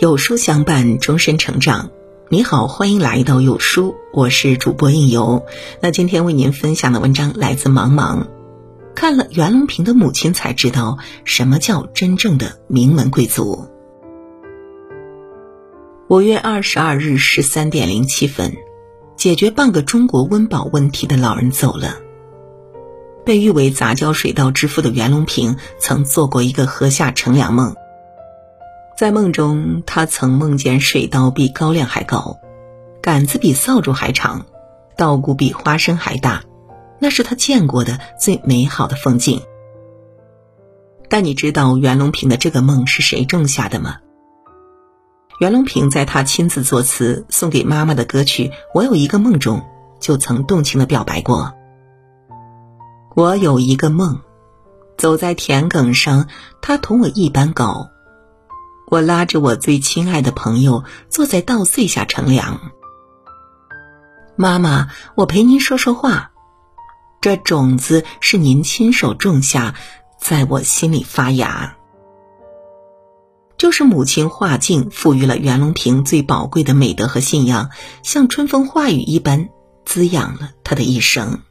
有书相伴，终身成长。你好，欢迎来到有书，我是主播应由。那今天为您分享的文章来自茫茫。看了袁隆平的母亲，才知道什么叫真正的名门贵族。五月二十二日十三点零七分，解决半个中国温饱问题的老人走了。被誉为杂交水稻之父的袁隆平，曾做过一个禾下乘凉梦。在梦中，他曾梦见水稻比高粱还高，杆子比扫帚还长，稻谷比花生还大，那是他见过的最美好的风景。但你知道袁隆平的这个梦是谁种下的吗？袁隆平在他亲自作词送给妈妈的歌曲《我有一个梦》中，就曾动情的表白过：“我有一个梦，走在田埂上，他同我一般高。”我拉着我最亲爱的朋友坐在稻穗下乘凉。妈妈，我陪您说说话。这种子是您亲手种下，在我心里发芽。就是母亲画境赋予了袁隆平最宝贵的美德和信仰，像春风化雨一般滋养了他的一生。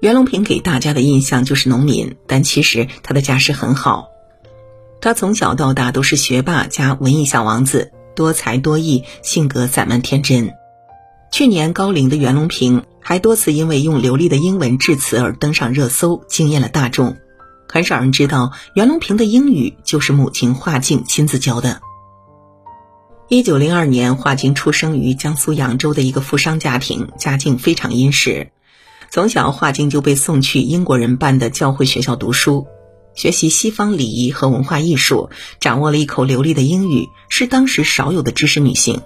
袁隆平给大家的印象就是农民，但其实他的家世很好。他从小到大都是学霸加文艺小王子，多才多艺，性格散漫天真。去年高龄的袁隆平还多次因为用流利的英文致辞而登上热搜，惊艳了大众。很少人知道，袁隆平的英语就是母亲华静亲自教的。一九零二年，华静出生于江苏扬州的一个富商家庭，家境非常殷实。从小，华静就被送去英国人办的教会学校读书。学习西方礼仪和文化艺术，掌握了一口流利的英语，是当时少有的知识女性。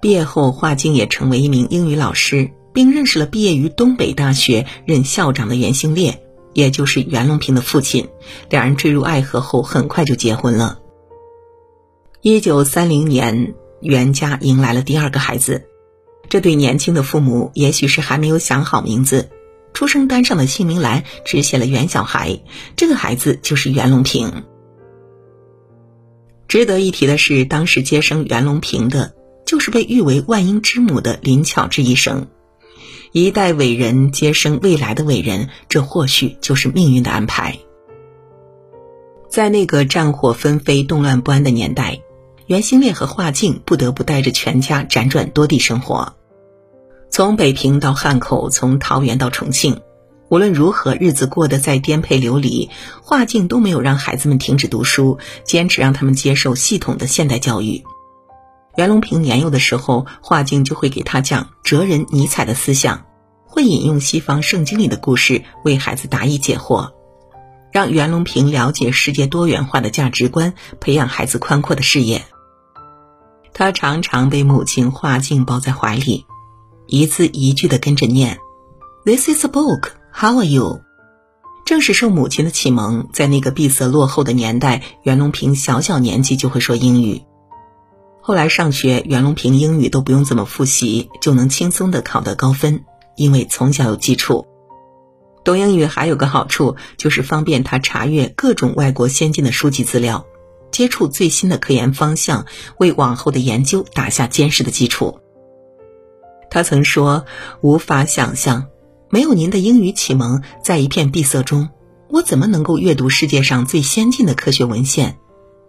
毕业后，华静也成为一名英语老师，并认识了毕业于东北大学任校长的袁兴烈，也就是袁隆平的父亲。两人坠入爱河后，很快就结婚了。一九三零年，袁家迎来了第二个孩子。这对年轻的父母，也许是还没有想好名字。出生单上的姓名栏只写了袁小孩，这个孩子就是袁隆平。值得一提的是，当时接生袁隆平的，就是被誉为万婴之母的林巧稚医生。一代伟人接生未来的伟人，这或许就是命运的安排。在那个战火纷飞、动乱不安的年代，袁兴烈和华静不得不带着全家辗转多地生活。从北平到汉口，从桃园到重庆，无论如何，日子过得再颠沛流离，华静都没有让孩子们停止读书，坚持让他们接受系统的现代教育。袁隆平年幼的时候，华静就会给他讲哲人尼采的思想，会引用西方圣经里的故事为孩子答疑解惑，让袁隆平了解世界多元化的价值观，培养孩子宽阔的视野。他常常被母亲华静抱在怀里。一字一句的跟着念，This is a book. How are you？正是受母亲的启蒙，在那个闭塞落后的年代，袁隆平小小年纪就会说英语。后来上学，袁隆平英语都不用怎么复习，就能轻松的考得高分，因为从小有基础。懂英语还有个好处，就是方便他查阅各种外国先进的书籍资料，接触最新的科研方向，为往后的研究打下坚实的基础。他曾说：“无法想象，没有您的英语启蒙，在一片闭塞中，我怎么能够阅读世界上最先进的科学文献，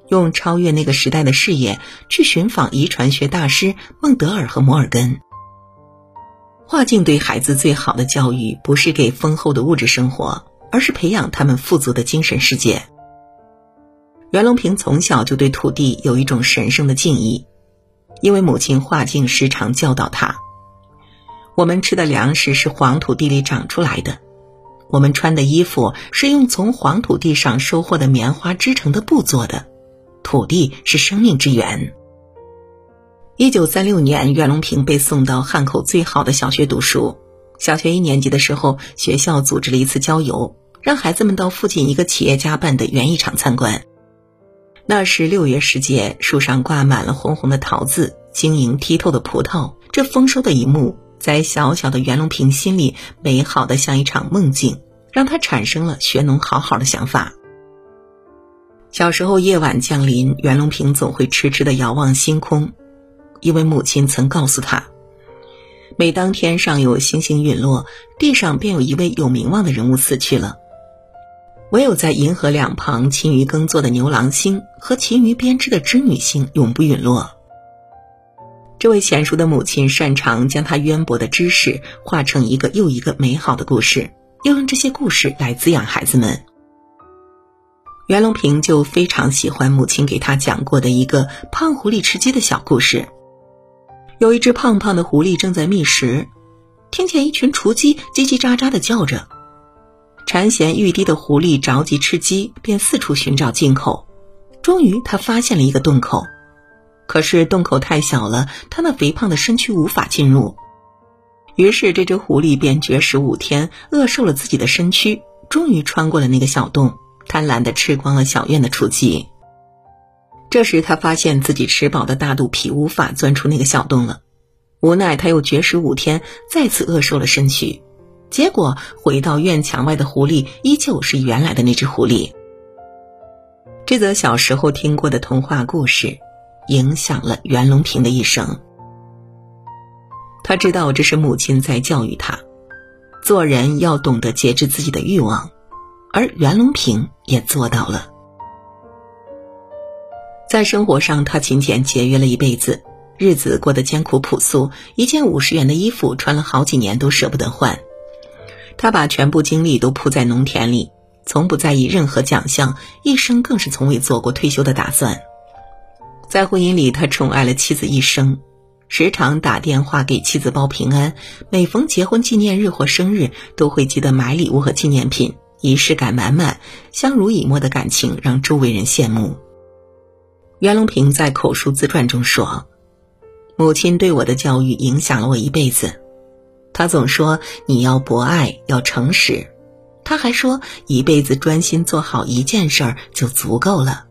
用超越那个时代的视野去寻访遗传学大师孟德尔和摩尔根。”华静对孩子最好的教育，不是给丰厚的物质生活，而是培养他们富足的精神世界。袁隆平从小就对土地有一种神圣的敬意，因为母亲华静时常教导他。我们吃的粮食是黄土地里长出来的，我们穿的衣服是用从黄土地上收获的棉花织成的布做的。土地是生命之源。一九三六年，袁隆平被送到汉口最好的小学读书。小学一年级的时候，学校组织了一次郊游，让孩子们到附近一个企业家办的园艺场参观。那是六月时节，树上挂满了红红的桃子，晶莹剔透的葡萄。这丰收的一幕。在小小的袁隆平心里，美好的像一场梦境，让他产生了学农好好的想法。小时候夜晚降临，袁隆平总会痴痴的遥望星空，因为母亲曾告诉他，每当天上有星星陨落，地上便有一位有名望的人物死去了。唯有在银河两旁勤于耕作的牛郎星和勤于编织的织女星永不陨落。这位娴熟的母亲擅长将她渊博的知识化成一个又一个美好的故事，又用这些故事来滋养孩子们。袁隆平就非常喜欢母亲给他讲过的一个胖狐狸吃鸡的小故事。有一只胖胖的狐狸正在觅食，听见一群雏鸡叽叽喳喳的叫着。馋涎欲滴的狐狸着急吃鸡，便四处寻找进口。终于，他发现了一个洞口，可是洞口太小了，他那肥胖的身躯无法进入。于是，这只狐狸便绝食五天，饿瘦了自己的身躯，终于穿过了那个小洞，贪婪地吃光了小院的雏鸡。这时，他发现自己吃饱的大肚皮无法钻出那个小洞了，无奈他又绝食五天，再次饿瘦了身躯。结果回到院墙外的狐狸依旧是原来的那只狐狸。这则小时候听过的童话故事，影响了袁隆平的一生。他知道这是母亲在教育他，做人要懂得节制自己的欲望，而袁隆平也做到了。在生活上，他勤俭节约了一辈子，日子过得艰苦朴素，一件五十元的衣服穿了好几年都舍不得换。他把全部精力都扑在农田里，从不在意任何奖项，一生更是从未做过退休的打算。在婚姻里，他宠爱了妻子一生，时常打电话给妻子报平安，每逢结婚纪念日或生日，都会记得买礼物和纪念品，仪式感满满，相濡以沫的感情让周围人羡慕。袁隆平在口述自传中说：“母亲对我的教育影响了我一辈子。”他总说你要博爱，要诚实。他还说一辈子专心做好一件事儿就足够了。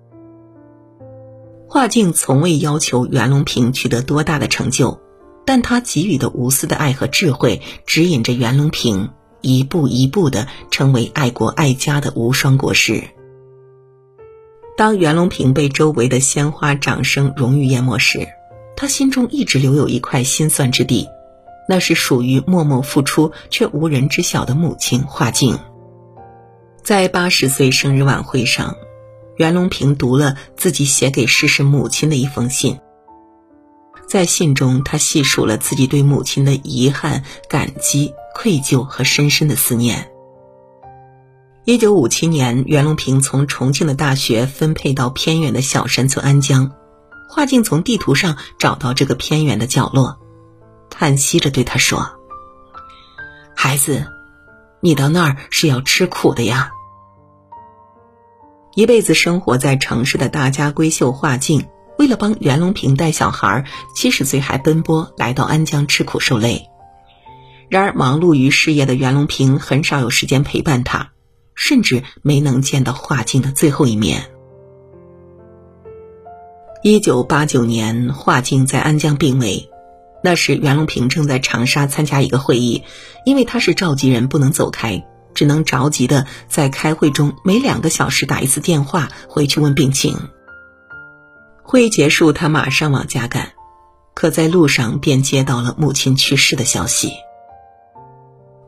华静从未要求袁隆平取得多大的成就，但他给予的无私的爱和智慧，指引着袁隆平一步一步的成为爱国爱家的无双国士。当袁隆平被周围的鲜花、掌声、荣誉淹没时，他心中一直留有一块心酸之地。那是属于默默付出却无人知晓的母亲华静。在八十岁生日晚会上，袁隆平读了自己写给逝世母亲的一封信。在信中，他细数了自己对母亲的遗憾、感激、愧疚和深深的思念。一九五七年，袁隆平从重庆的大学分配到偏远的小山村安江，华静从地图上找到这个偏远的角落。叹息着对他说：“孩子，你到那儿是要吃苦的呀。一辈子生活在城市的大家闺秀华静，为了帮袁隆平带小孩，七十岁还奔波来到安江吃苦受累。然而，忙碌于事业的袁隆平很少有时间陪伴他，甚至没能见到华静的最后一面。一九八九年，华静在安江病危。”那时，袁隆平正在长沙参加一个会议，因为他是召集人，不能走开，只能着急的在开会中每两个小时打一次电话回去问病情。会议结束，他马上往家赶，可在路上便接到了母亲去世的消息。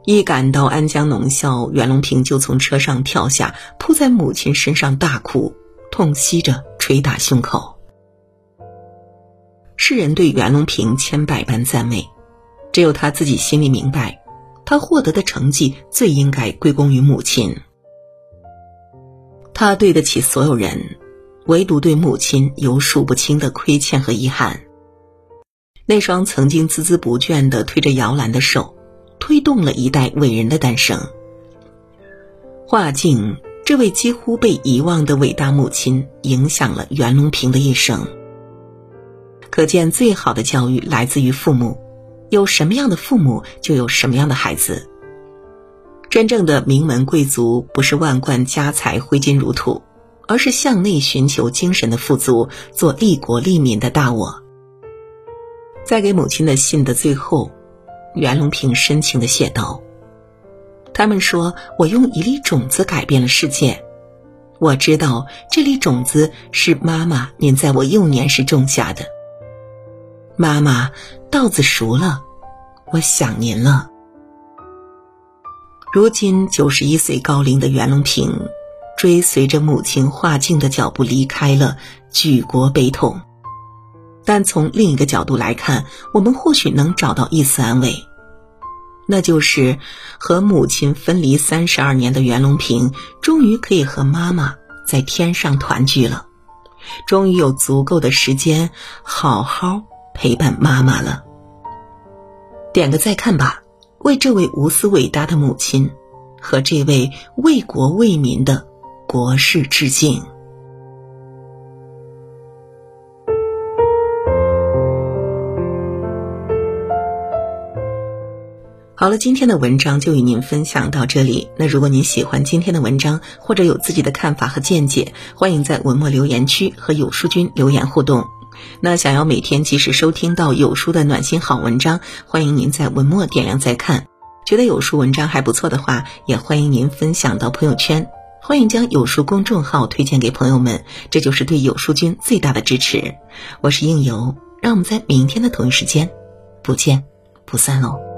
一赶到安江农校，袁隆平就从车上跳下，扑在母亲身上大哭，痛惜着捶打胸口。世人对袁隆平千百般赞美，只有他自己心里明白，他获得的成绩最应该归功于母亲。他对得起所有人，唯独对母亲有数不清的亏欠和遗憾。那双曾经孜孜不倦的推着摇篮的手，推动了一代伟人的诞生。华静这位几乎被遗忘的伟大母亲，影响了袁隆平的一生。可见，最好的教育来自于父母。有什么样的父母，就有什么样的孩子。真正的名门贵族，不是万贯家财挥金如土，而是向内寻求精神的富足，做利国利民的大我。在给母亲的信的最后，袁隆平深情的写道：“他们说我用一粒种子改变了世界，我知道这粒种子是妈妈您在我幼年时种下的。妈妈，稻子熟了，我想您了。如今九十一岁高龄的袁隆平，追随着母亲画境的脚步离开了，举国悲痛。但从另一个角度来看，我们或许能找到一丝安慰，那就是和母亲分离三十二年的袁隆平，终于可以和妈妈在天上团聚了，终于有足够的时间好好陪伴妈妈了。点个再看吧。为这位无私伟大的母亲和这位为国为民的国士致敬。好了，今天的文章就与您分享到这里。那如果您喜欢今天的文章，或者有自己的看法和见解，欢迎在文末留言区和有书君留言互动。那想要每天及时收听到有书的暖心好文章，欢迎您在文末点亮再看。觉得有书文章还不错的话，也欢迎您分享到朋友圈。欢迎将有书公众号推荐给朋友们，这就是对有书君最大的支持。我是应由，让我们在明天的同一时间不见不散喽。